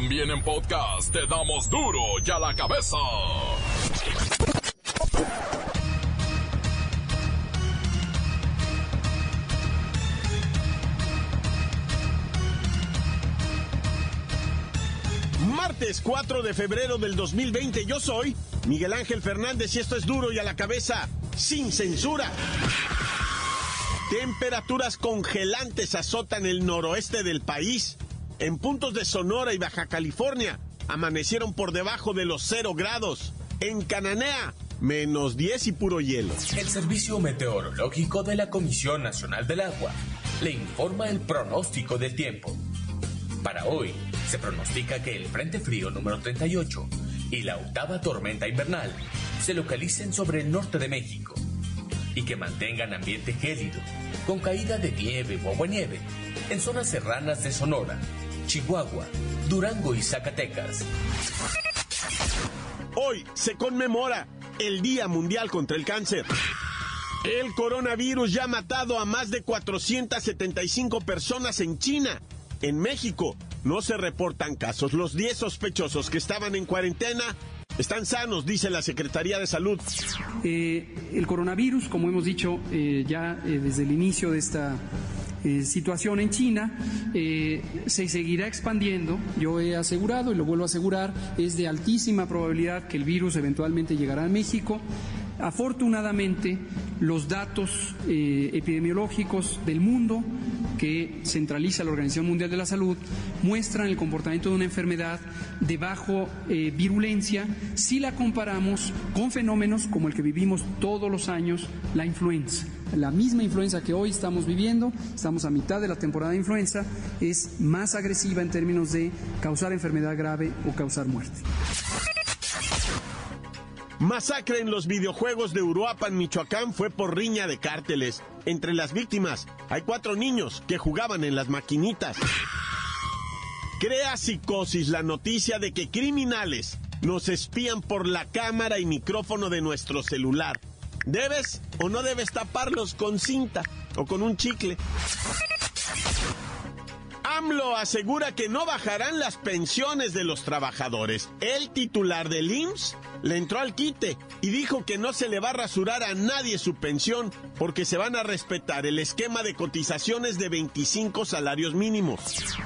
También en podcast te damos duro y a la cabeza. Martes 4 de febrero del 2020 yo soy Miguel Ángel Fernández y esto es duro y a la cabeza, sin censura. Temperaturas congelantes azotan el noroeste del país. En puntos de Sonora y Baja California amanecieron por debajo de los 0 grados. En Cananea, menos 10 y puro hielo. El Servicio Meteorológico de la Comisión Nacional del Agua le informa el pronóstico del tiempo. Para hoy, se pronostica que el Frente Frío número 38 y la octava tormenta invernal se localicen sobre el norte de México y que mantengan ambiente gélido, con caída de nieve o aguanieve en zonas serranas de Sonora, Chihuahua, Durango y Zacatecas. Hoy se conmemora el Día Mundial contra el Cáncer. El coronavirus ya ha matado a más de 475 personas en China. En México no se reportan casos. Los 10 sospechosos que estaban en cuarentena están sanos, dice la Secretaría de Salud. Eh, el coronavirus, como hemos dicho eh, ya eh, desde el inicio de esta situación en China, se seguirá expandiendo. Yo he asegurado, y lo vuelvo a asegurar, es de altísima probabilidad que el virus eventualmente llegará a México. Afortunadamente, los datos epidemiológicos del mundo que centraliza la Organización Mundial de la Salud muestran el comportamiento de una enfermedad de bajo eh, virulencia si la comparamos con fenómenos como el que vivimos todos los años, la influenza. La misma influenza que hoy estamos viviendo, estamos a mitad de la temporada de influenza, es más agresiva en términos de causar enfermedad grave o causar muerte. Masacre en los videojuegos de Uruapan, Michoacán, fue por riña de cárteles. Entre las víctimas hay cuatro niños que jugaban en las maquinitas. Crea psicosis la noticia de que criminales nos espían por la cámara y micrófono de nuestro celular. ¿Debes o no debes taparlos con cinta o con un chicle? AMLO asegura que no bajarán las pensiones de los trabajadores. El titular del IMSS le entró al quite y dijo que no se le va a rasurar a nadie su pensión porque se van a respetar el esquema de cotizaciones de 25 salarios mínimos.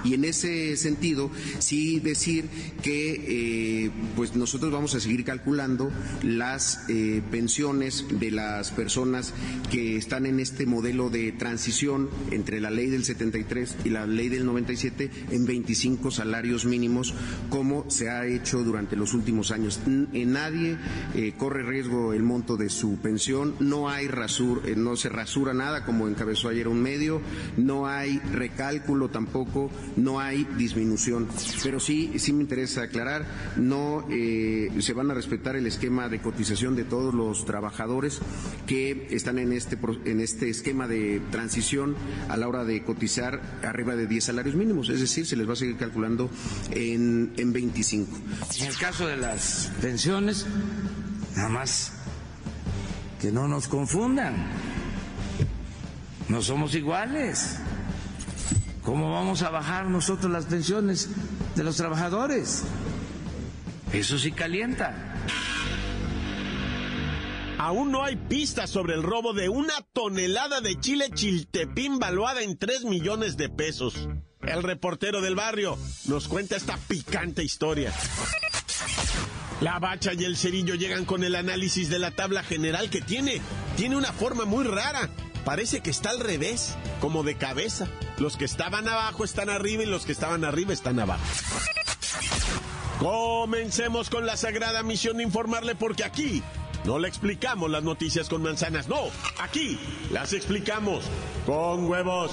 Y en ese sentido, sí decir que eh, pues nosotros vamos a seguir calculando las eh, pensiones de las personas que están en este modelo de transición entre la ley del 73 y la ley del 97 en 25 salarios mínimos, como se ha hecho durante los últimos años. Nadie eh, corre riesgo el monto de su pensión, no hay rasur, eh, no se rasura nada como encabezó ayer un medio, no hay recálculo tampoco, no hay disminución. Pero sí, sí me interesa aclarar, no eh, se van a respetar el esquema de cotización de todos los trabajadores que están en este, en este esquema de transición a la hora de cotizar arriba de 10 salarios mínimos, es decir, se les va a seguir calculando en, en 25. En el caso de las pensiones, nada más que no nos confundan. No somos iguales. ¿Cómo vamos a bajar nosotros las pensiones de los trabajadores? Eso sí calienta. Aún no hay pistas sobre el robo de una tonelada de chile chiltepín valuada en 3 millones de pesos. El reportero del barrio nos cuenta esta picante historia. La bacha y el cerillo llegan con el análisis de la tabla general que tiene. Tiene una forma muy rara. Parece que está al revés, como de cabeza. Los que estaban abajo están arriba y los que estaban arriba están abajo. Comencemos con la sagrada misión de informarle porque aquí no le explicamos las noticias con manzanas, no, aquí las explicamos con huevos.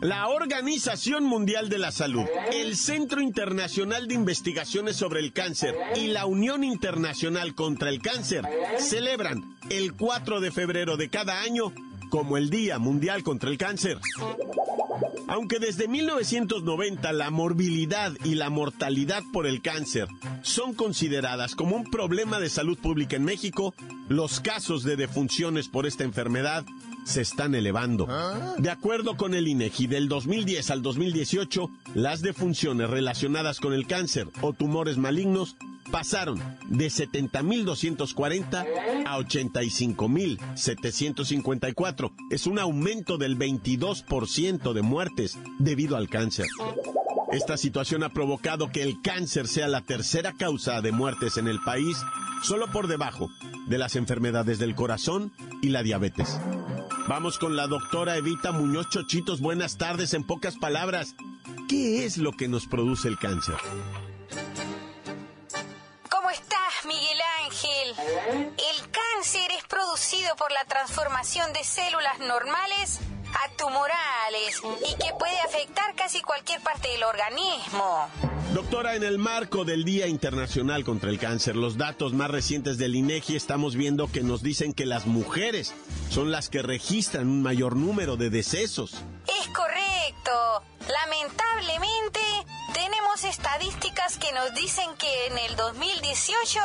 La Organización Mundial de la Salud, el Centro Internacional de Investigaciones sobre el Cáncer y la Unión Internacional contra el Cáncer celebran el 4 de febrero de cada año como el Día Mundial contra el Cáncer. Aunque desde 1990 la morbilidad y la mortalidad por el cáncer son consideradas como un problema de salud pública en México, los casos de defunciones por esta enfermedad se están elevando. De acuerdo con el INEGI, del 2010 al 2018, las defunciones relacionadas con el cáncer o tumores malignos pasaron de 70.240 a 85.754. Es un aumento del 22% de muertes debido al cáncer. Esta situación ha provocado que el cáncer sea la tercera causa de muertes en el país, solo por debajo de las enfermedades del corazón y la diabetes. Vamos con la doctora Evita Muñoz Chochitos. Buenas tardes, en pocas palabras. ¿Qué es lo que nos produce el cáncer? El cáncer es producido por la transformación de células normales a tumorales y que puede afectar casi cualquier parte del organismo. Doctora, en el marco del Día Internacional contra el Cáncer, los datos más recientes del INEGI estamos viendo que nos dicen que las mujeres son las que registran un mayor número de decesos. Es correcto. Lamentablemente, tenemos estadísticas que nos dicen que en el 2018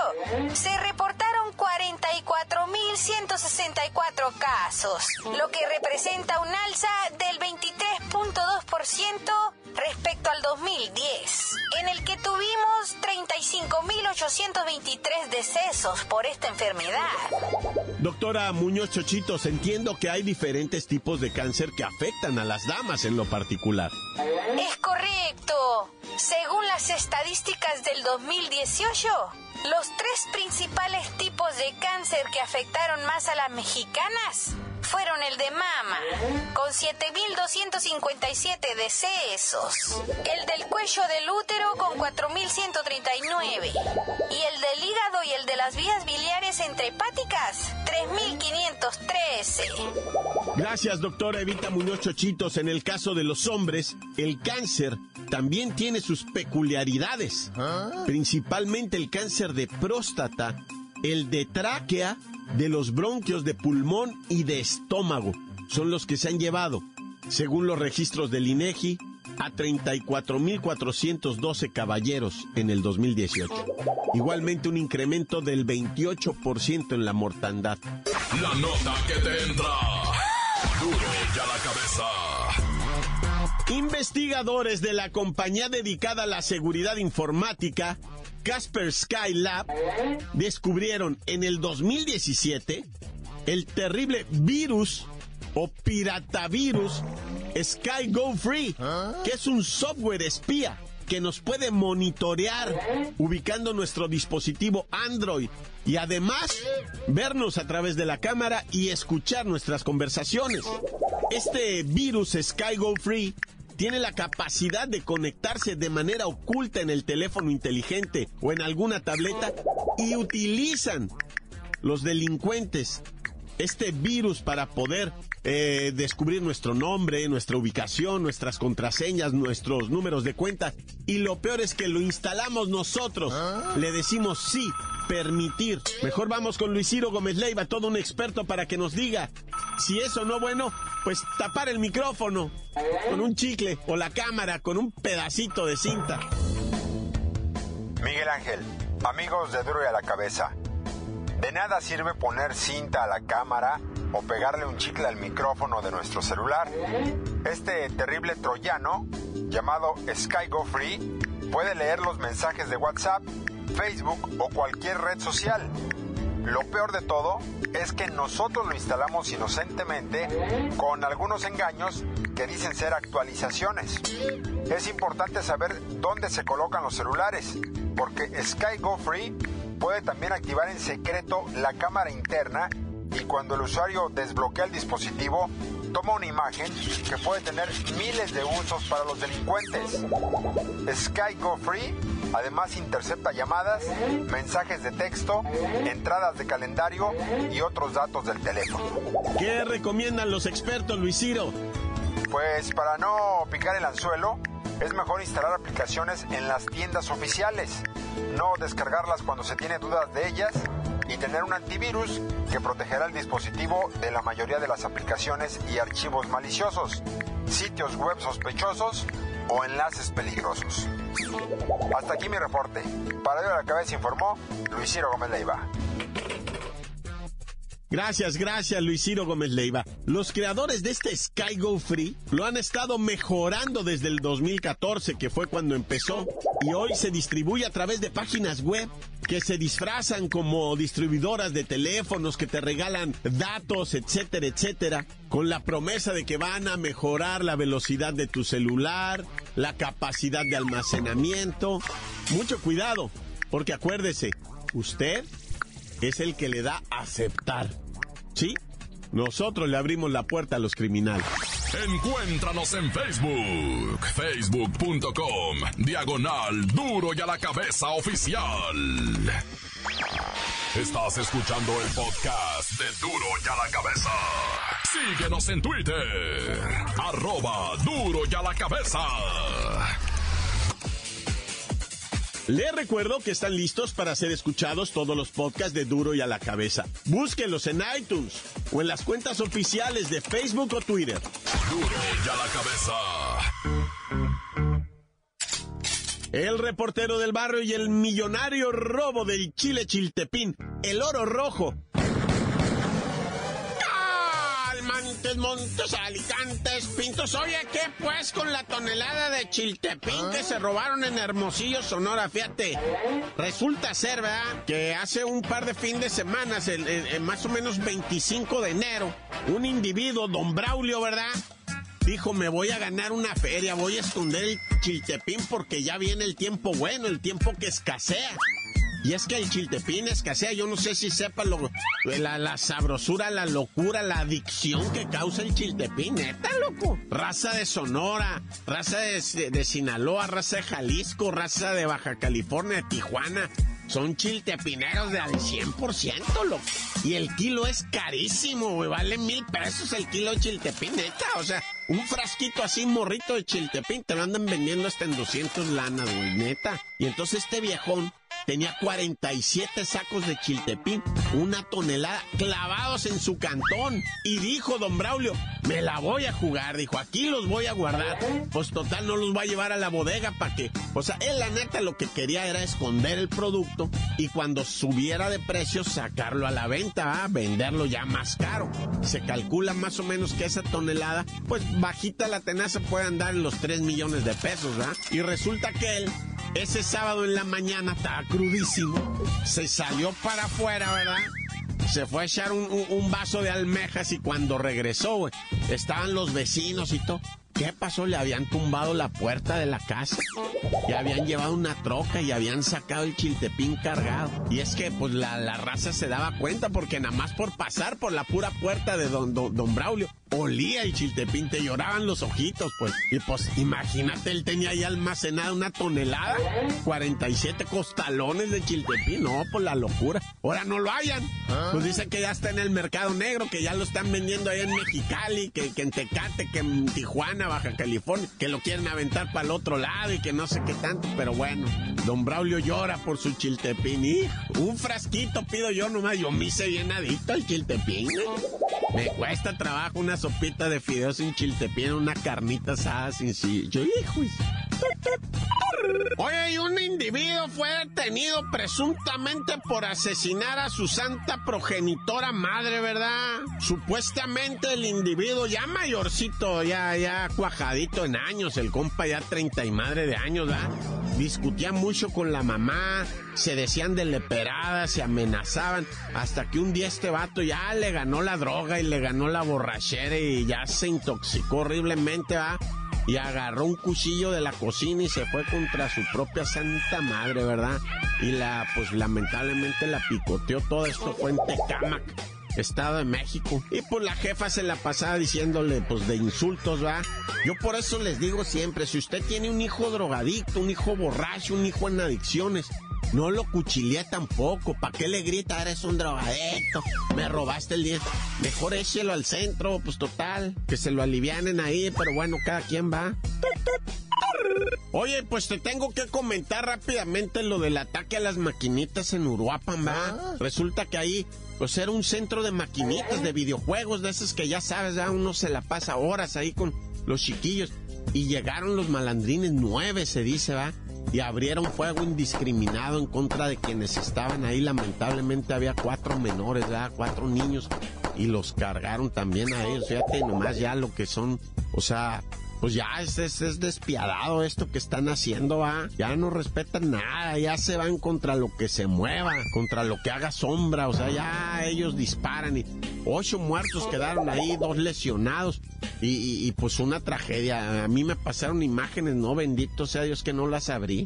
se reportaron 44.164 casos, lo que representa un alza del 23.2% respecto al 2010, en el que tuvimos 35.823 decesos por esta enfermedad. Doctora Muñoz Chochitos, entiendo que hay diferentes tipos de cáncer que afectan a las damas en lo particular. Es correcto. Según las estadísticas del 2018, los tres principales tipos de cáncer que afectaron más a las mexicanas fueron el de mama, con 7.257 decesos, el del cuello del útero con 4.139 y el del hígado y el de las vías biliares entre hepáticas, 3.513. Gracias, doctora Evita Muñoz Chochitos. En el caso de los hombres, el cáncer también tiene sus peculiaridades, principalmente el cáncer de próstata, el de tráquea, de los bronquios de pulmón y de estómago. Son los que se han llevado, según los registros del INEGI, a 34.412 caballeros en el 2018. Igualmente un incremento del 28% en la mortandad. La nota que te entra. Duro ya la cabeza. Investigadores de la compañía dedicada a la seguridad informática, Casper Skylab, descubrieron en el 2017 el terrible virus o piratavirus Sky Go Free, que es un software espía que nos puede monitorear ubicando nuestro dispositivo Android y además vernos a través de la cámara y escuchar nuestras conversaciones. Este virus Sky Go Free tiene la capacidad de conectarse de manera oculta en el teléfono inteligente o en alguna tableta y utilizan los delincuentes este virus para poder eh, descubrir nuestro nombre, nuestra ubicación, nuestras contraseñas, nuestros números de cuenta. Y lo peor es que lo instalamos nosotros. Le decimos sí, permitir. Mejor vamos con Luis Ciro Gómez Leiva, todo un experto para que nos diga si eso no bueno, pues tapar el micrófono con un chicle o la cámara con un pedacito de cinta. Miguel Ángel, amigos de Duro y a la cabeza. De nada sirve poner cinta a la cámara o pegarle un chicle al micrófono de nuestro celular. Este terrible troyano, llamado SkyGo Free, puede leer los mensajes de WhatsApp, Facebook o cualquier red social. Lo peor de todo es que nosotros lo instalamos inocentemente con algunos engaños que dicen ser actualizaciones. Es importante saber dónde se colocan los celulares, porque SkyGo Free puede también activar en secreto la cámara interna y cuando el usuario desbloquea el dispositivo, toma una imagen que puede tener miles de usos para los delincuentes. SkyGo Free además intercepta llamadas, mensajes de texto, entradas de calendario y otros datos del teléfono. ¿Qué recomiendan los expertos, Luis Ciro? Pues para no picar el anzuelo, es mejor instalar aplicaciones en las tiendas oficiales, no descargarlas cuando se tiene dudas de ellas y tener un antivirus que protegerá el dispositivo de la mayoría de las aplicaciones y archivos maliciosos, sitios web sospechosos o enlaces peligrosos. Hasta aquí mi reporte. Para ello la cabeza informó Luis Ciro Gómez Leiva. Gracias, gracias Luis Ciro Gómez Leiva. Los creadores de este Sky Go Free lo han estado mejorando desde el 2014, que fue cuando empezó, y hoy se distribuye a través de páginas web que se disfrazan como distribuidoras de teléfonos, que te regalan datos, etcétera, etcétera, con la promesa de que van a mejorar la velocidad de tu celular, la capacidad de almacenamiento. Mucho cuidado, porque acuérdese, usted es el que le da aceptar. ¿Sí? Nosotros le abrimos la puerta a los criminales. Encuéntranos en Facebook, facebook.com, diagonal duro y a la cabeza oficial. Estás escuchando el podcast de duro y a la cabeza. Síguenos en Twitter, arroba duro y a la cabeza. Les recuerdo que están listos para ser escuchados todos los podcasts de Duro y a la Cabeza. Búsquenlos en iTunes o en las cuentas oficiales de Facebook o Twitter. Duro y a la cabeza. El reportero del barrio y el millonario robo del Chile Chiltepín, el oro rojo, Montes, Montes, Alicantes, Pintos. Oye, ¿qué pues con la tonelada de chiltepín que se robaron en Hermosillo, Sonora? Fíjate, resulta ser, ¿verdad? Que hace un par de fin de semanas, el, el- el más o menos 25 de enero, un individuo, don Braulio, ¿verdad? Dijo, me voy a ganar una feria, voy a esconder el chiltepín porque ya viene el tiempo bueno, el tiempo que escasea. Y es que el chiltepín escasea, yo no sé si sepa lo, la, la sabrosura, la locura, la adicción que causa el chiltepín, neta, loco. Raza de Sonora, raza de, de Sinaloa, raza de Jalisco, raza de Baja California, de Tijuana. Son chiltepineros de al 100%, loco. Y el kilo es carísimo, güey. Vale mil pesos el kilo de chiltepín, neta. O sea, un frasquito así, morrito de chiltepín, te lo andan vendiendo hasta en 200 lanas, güey, neta. Y entonces este viejón tenía 47 sacos de chiltepín, una tonelada, clavados en su cantón. Y dijo don Braulio, me la voy a jugar. Dijo, aquí los voy a guardar. Pues total, no los va a llevar a la bodega para que... O sea, él la neta lo que quería era esconder el producto y cuando subiera de precio sacarlo a la venta, ¿ah? venderlo ya más caro. Se calcula más o menos que esa tonelada, pues bajita la tenaza puede andar en los 3 millones de pesos, ¿ah? Y resulta que él ese sábado en la mañana estaba crudísimo. Se salió para afuera, ¿verdad? Se fue a echar un, vaso de almejas y cuando regresó, estaban los vecinos y todo. ¿Qué pasó? Le habían tumbado la puerta de la casa. Y habían llevado una troca y habían sacado el chiltepín cargado. Y es que, pues, la, la raza se daba cuenta porque nada más por pasar por la pura puerta de don, don Braulio, olía el chiltepín, te lloraban los ojitos, pues. Y pues, imagínate, él tenía ahí almacenada una tonelada, 47 costalones de chiltepín. No, pues la locura. Ahora no lo hayan. Pues dicen que ya está en el mercado negro, que ya lo están vendiendo ahí en Mexicali, que, que en Tecate, que en Tijuana, Baja California, que lo quieren aventar para el otro lado y que no sé qué tanto, pero bueno, don Braulio llora por su chiltepín. Hijo, un frasquito pido yo nomás, yo me hice bien adicto al chiltepín. ¿eh? Me cuesta trabajo una sopita de fideos sin chiltepín, una carnita asada sin. Yo, hijo. Oye, y un individuo fue detenido presuntamente por asesinar a su santa progenitora madre, ¿verdad? Supuestamente el individuo ya mayorcito, ya, ya cuajadito en años, el compa ya treinta y madre de años, ¿verdad? Discutía mucho con la mamá, se decían de leperadas, se amenazaban, hasta que un día este vato ya le ganó la droga y le ganó la borrachera y ya se intoxicó horriblemente, ¿va? y agarró un cuchillo de la cocina y se fue contra su propia santa madre, ¿verdad? Y la, pues lamentablemente la picoteó todo esto fue en Tecámac. Estado de México. Y pues la jefa se la pasaba diciéndole pues de insultos, ¿va? Yo por eso les digo siempre, si usted tiene un hijo drogadicto, un hijo borracho, un hijo en adicciones, No lo cuchillé tampoco. ¿Para qué le grita? Eres un drogadicto. Me robaste el 10. Mejor échelo al centro, pues total. Que se lo alivianen ahí, pero bueno, cada quien va. Oye, pues te tengo que comentar rápidamente lo del ataque a las maquinitas en Uruapan, ¿va? Ah. Resulta que ahí, pues era un centro de maquinitas, de videojuegos, de esos que ya sabes, ya uno se la pasa horas ahí con los chiquillos. Y llegaron los malandrines, nueve se dice, ¿va? Y abrieron fuego indiscriminado en contra de quienes estaban ahí. Lamentablemente había cuatro menores, ¿va? Cuatro niños. Y los cargaron también a ellos. Fíjate nomás ya lo que son, o sea, pues ya es, es, despiadado esto que están haciendo, ¿va? Ya no respetan nada, ya se van contra lo que se mueva, contra lo que haga sombra, o sea, ya ellos disparan y ocho muertos quedaron ahí, dos lesionados y, pues una tragedia. A mí me pasaron imágenes, no, bendito sea Dios que no las abrí.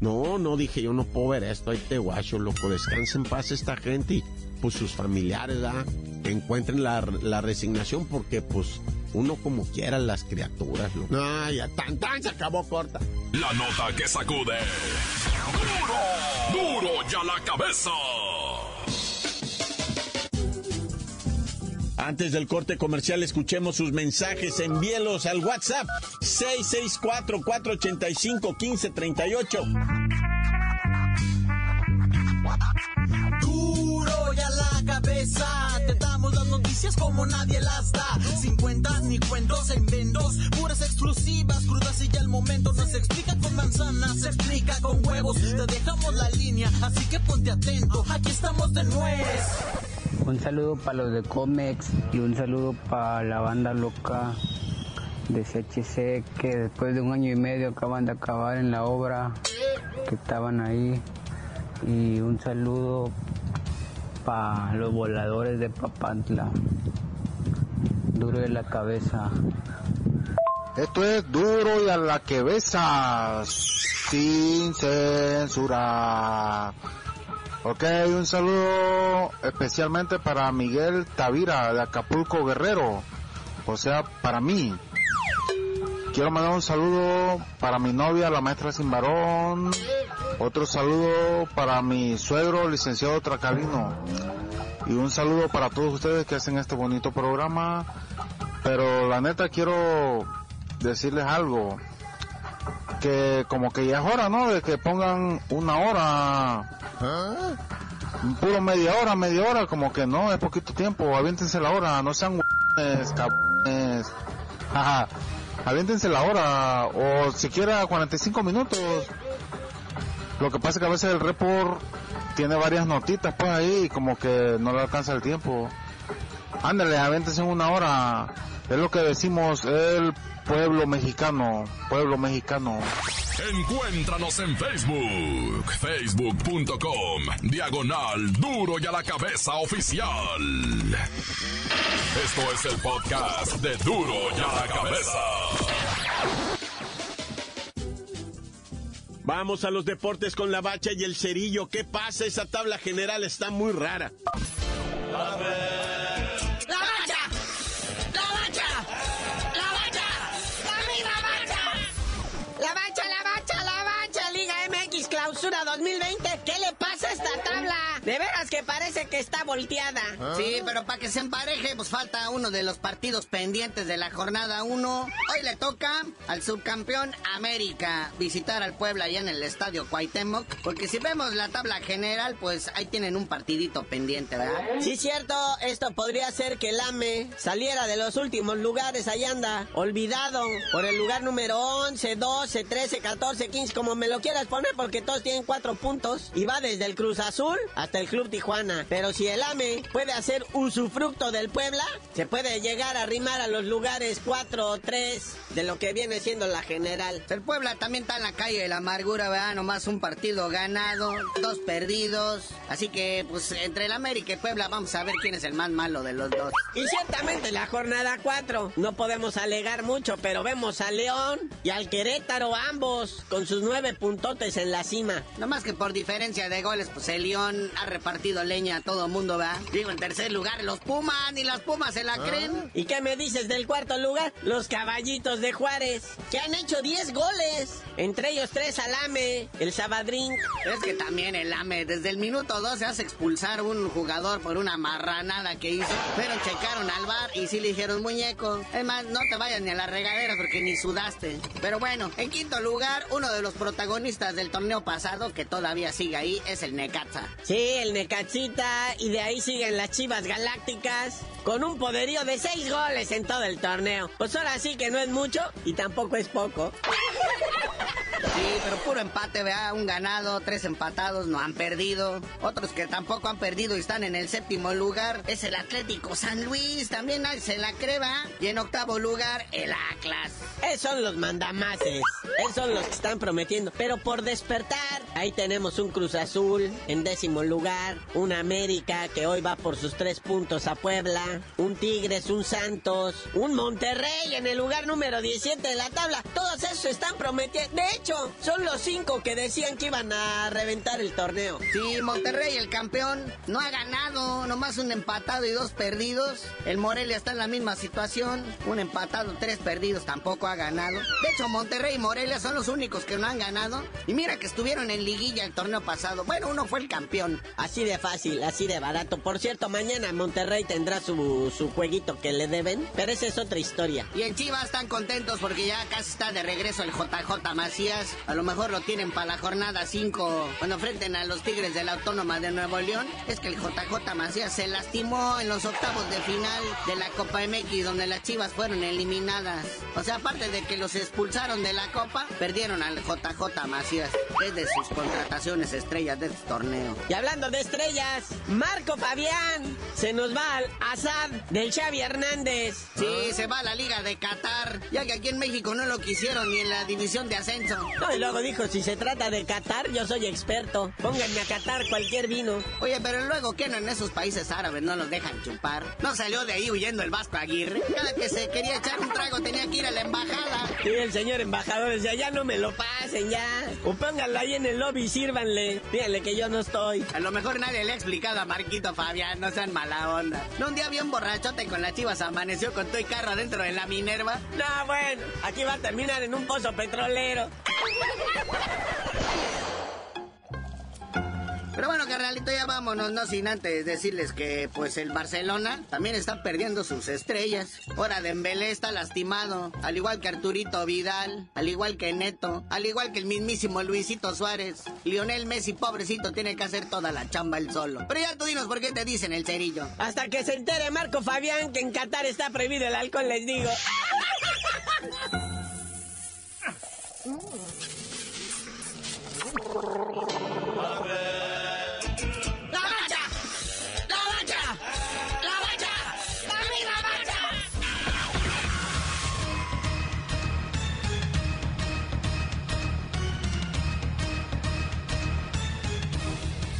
No, no dije yo no puedo ver esto, ahí te guacho, loco, descansa en paz esta gente y pues sus familiares, ¿verdad? encuentren la, la resignación porque pues uno como quiera las criaturas. ¿no? No, ya tan tan se acabó corta. La nota que sacude. ¡Duro! ¡Duro ya la cabeza! Antes del corte comercial, escuchemos sus mensajes. Envíelos al WhatsApp 664-485-1538. Como nadie las da. Sin cuentas ni cuentos en vendos, puras exclusivas, crudas y ya el momento no se explica con manzanas, se explica con huevos. Te dejamos la línea, así que ponte atento, aquí estamos de nuez. Un saludo para los de Comex y un saludo para la banda loca de CHC que después de un año y medio acaban de acabar en la obra que estaban ahí. Y un saludo para los voladores de Papantla. Duro de la cabeza. Esto es duro y a la cabeza, sin censura. Ok, un saludo especialmente para Miguel Tavira de Acapulco Guerrero. O sea, para mí. Quiero mandar un saludo para mi novia, la maestra sin varón. Otro saludo para mi suegro, licenciado Tracalino. Y un saludo para todos ustedes que hacen este bonito programa. Pero la neta quiero decirles algo. Que como que ya es hora, ¿no? De que pongan una hora. Puro media hora, media hora, como que no, es poquito tiempo. Aviéntense la hora, no sean cabrones. aviéntense la hora o siquiera 45 minutos. Lo que pasa es que a veces el report tiene varias notitas pues ahí como que no le alcanza el tiempo. Ándale, aviéntense en una hora. Es lo que decimos el pueblo mexicano, pueblo mexicano. Encuéntranos en Facebook, facebook.com, diagonal duro y a la cabeza oficial. Esto es el podcast de duro y a la cabeza. Vamos a los deportes con la bacha y el cerillo. ¿Qué pasa? Esa tabla general está muy rara. clausura 2020. ¿Qué le pasa a esta tabla? De veras que está volteada. ¿Ah? Sí, pero para que se empareje, pues falta uno de los partidos pendientes de la jornada 1. Hoy le toca al subcampeón América visitar al Puebla allá en el estadio Cuauhtémoc. Porque si vemos la tabla general, pues ahí tienen un partidito pendiente, ¿verdad? Sí, cierto. Esto podría ser que el AME saliera de los últimos lugares. Ahí anda, olvidado por el lugar número 11, 12, 13, 14, 15, como me lo quieras poner, porque todos tienen cuatro puntos y va desde el Cruz Azul hasta el Club Tijuana. Pero si el AME puede hacer usufructo del Puebla, se puede llegar a arrimar a los lugares 4 o 3 de lo que viene siendo la general. El Puebla también está en la calle de la amargura, ¿verdad? Nomás un partido ganado, dos perdidos. Así que, pues, entre el América y Puebla vamos a ver quién es el más malo de los dos. Y ciertamente la jornada 4, no podemos alegar mucho, pero vemos a León y al Querétaro ambos con sus nueve puntotes en la cima. No más que por diferencia de goles, pues el León ha repartido leña a todo mundo, ¿va? Digo, en tercer lugar, los Pumas, ni las Pumas se la Ah. creen. ¿Y qué me dices del cuarto lugar? Los caballitos de Juárez, que han hecho 10 goles. Entre ellos tres Alame, el Sabadrín. Es que también el AME, desde el minuto 2 se hace expulsar un jugador por una marranada que hizo. Pero checaron al bar y sí le dijeron muñeco. Es más, no te vayas ni a la regadera porque ni sudaste. Pero bueno, en quinto lugar, uno de los protagonistas del torneo pasado, que todavía sigue ahí, es el Necaxa. Sí, el Necachita, y de ahí siguen las Chivas Galácticas, con un poderío de 6 goles en todo el torneo. Pues ahora sí que no es mucho y tampoco es poco. Sí, pero puro empate, vea, un ganado, tres empatados, no han perdido. Otros que tampoco han perdido y están en el séptimo lugar es el Atlético San Luis, también nadie se la creba. Y en octavo lugar, el Atlas. Esos son los mandamases, esos son los que están prometiendo. Pero por despertar, ahí tenemos un Cruz Azul en décimo lugar, un América que hoy va por sus tres puntos a Puebla, un Tigres, un Santos, un Monterrey en el lugar número 17 de la tabla. Todos esos están prometiendo. De hecho, son los cinco que decían que iban a reventar el torneo. Sí, Monterrey, el campeón, no ha ganado, nomás un empatado y dos perdidos. El Morelia está en la misma situación, un empatado, tres perdidos, tampoco ha ganado. De hecho, Monterrey y Morelia son los únicos que no han ganado. Y mira que estuvieron en liguilla el torneo pasado. Bueno, uno fue el campeón. Así de fácil, así de barato. Por cierto, mañana Monterrey tendrá su, su jueguito que le deben, pero esa es otra historia. Y en Chivas están contentos porque ya casi está de regreso el JJ Macías. A lo mejor lo tienen para la jornada 5 cuando enfrenten a los Tigres de la Autónoma de Nuevo León. Es que el JJ Macías se lastimó en los octavos de final de la Copa MX donde las Chivas fueron eliminadas. O sea, aparte de que los expulsaron de la Copa, perdieron al JJ Macías. Es de sus contrataciones estrellas de este torneo. Y hablando de estrellas, Marco Fabián se nos va al Azad del Xavi Hernández. Sí, se va a la Liga de Qatar, ya que aquí en México no lo quisieron ni en la división de ascenso. No, y luego dijo, si se trata de Qatar, yo soy experto. Pónganme a Qatar cualquier vino. Oye, pero luego, ¿qué no en esos países árabes no los dejan chupar? ¿No salió de ahí huyendo el Vasco Aguirre? Cada que se quería echar un trago tenía que ir a la embajada. Sí, el señor embajador decía, ya no me lo pasen, ya. O pónganlo ahí en el lobby y sírvanle. Díganle que yo no estoy. A lo mejor nadie le ha explicado a Marquito Fabián, no sean mala onda. ¿No un día bien borrachote con las chivas amaneció con tu carro adentro de la Minerva? No, bueno, aquí va a terminar en un pozo petrolero. Pero bueno, carnalito, ya vámonos, no sin antes decirles que, pues, el Barcelona también está perdiendo sus estrellas. Ahora Dembélé está lastimado, al igual que Arturito Vidal, al igual que Neto, al igual que el mismísimo Luisito Suárez. Lionel Messi, pobrecito, tiene que hacer toda la chamba él solo. Pero ya tú dinos por qué te dicen el cerillo. Hasta que se entere Marco Fabián que en Qatar está prohibido el alcohol, les digo.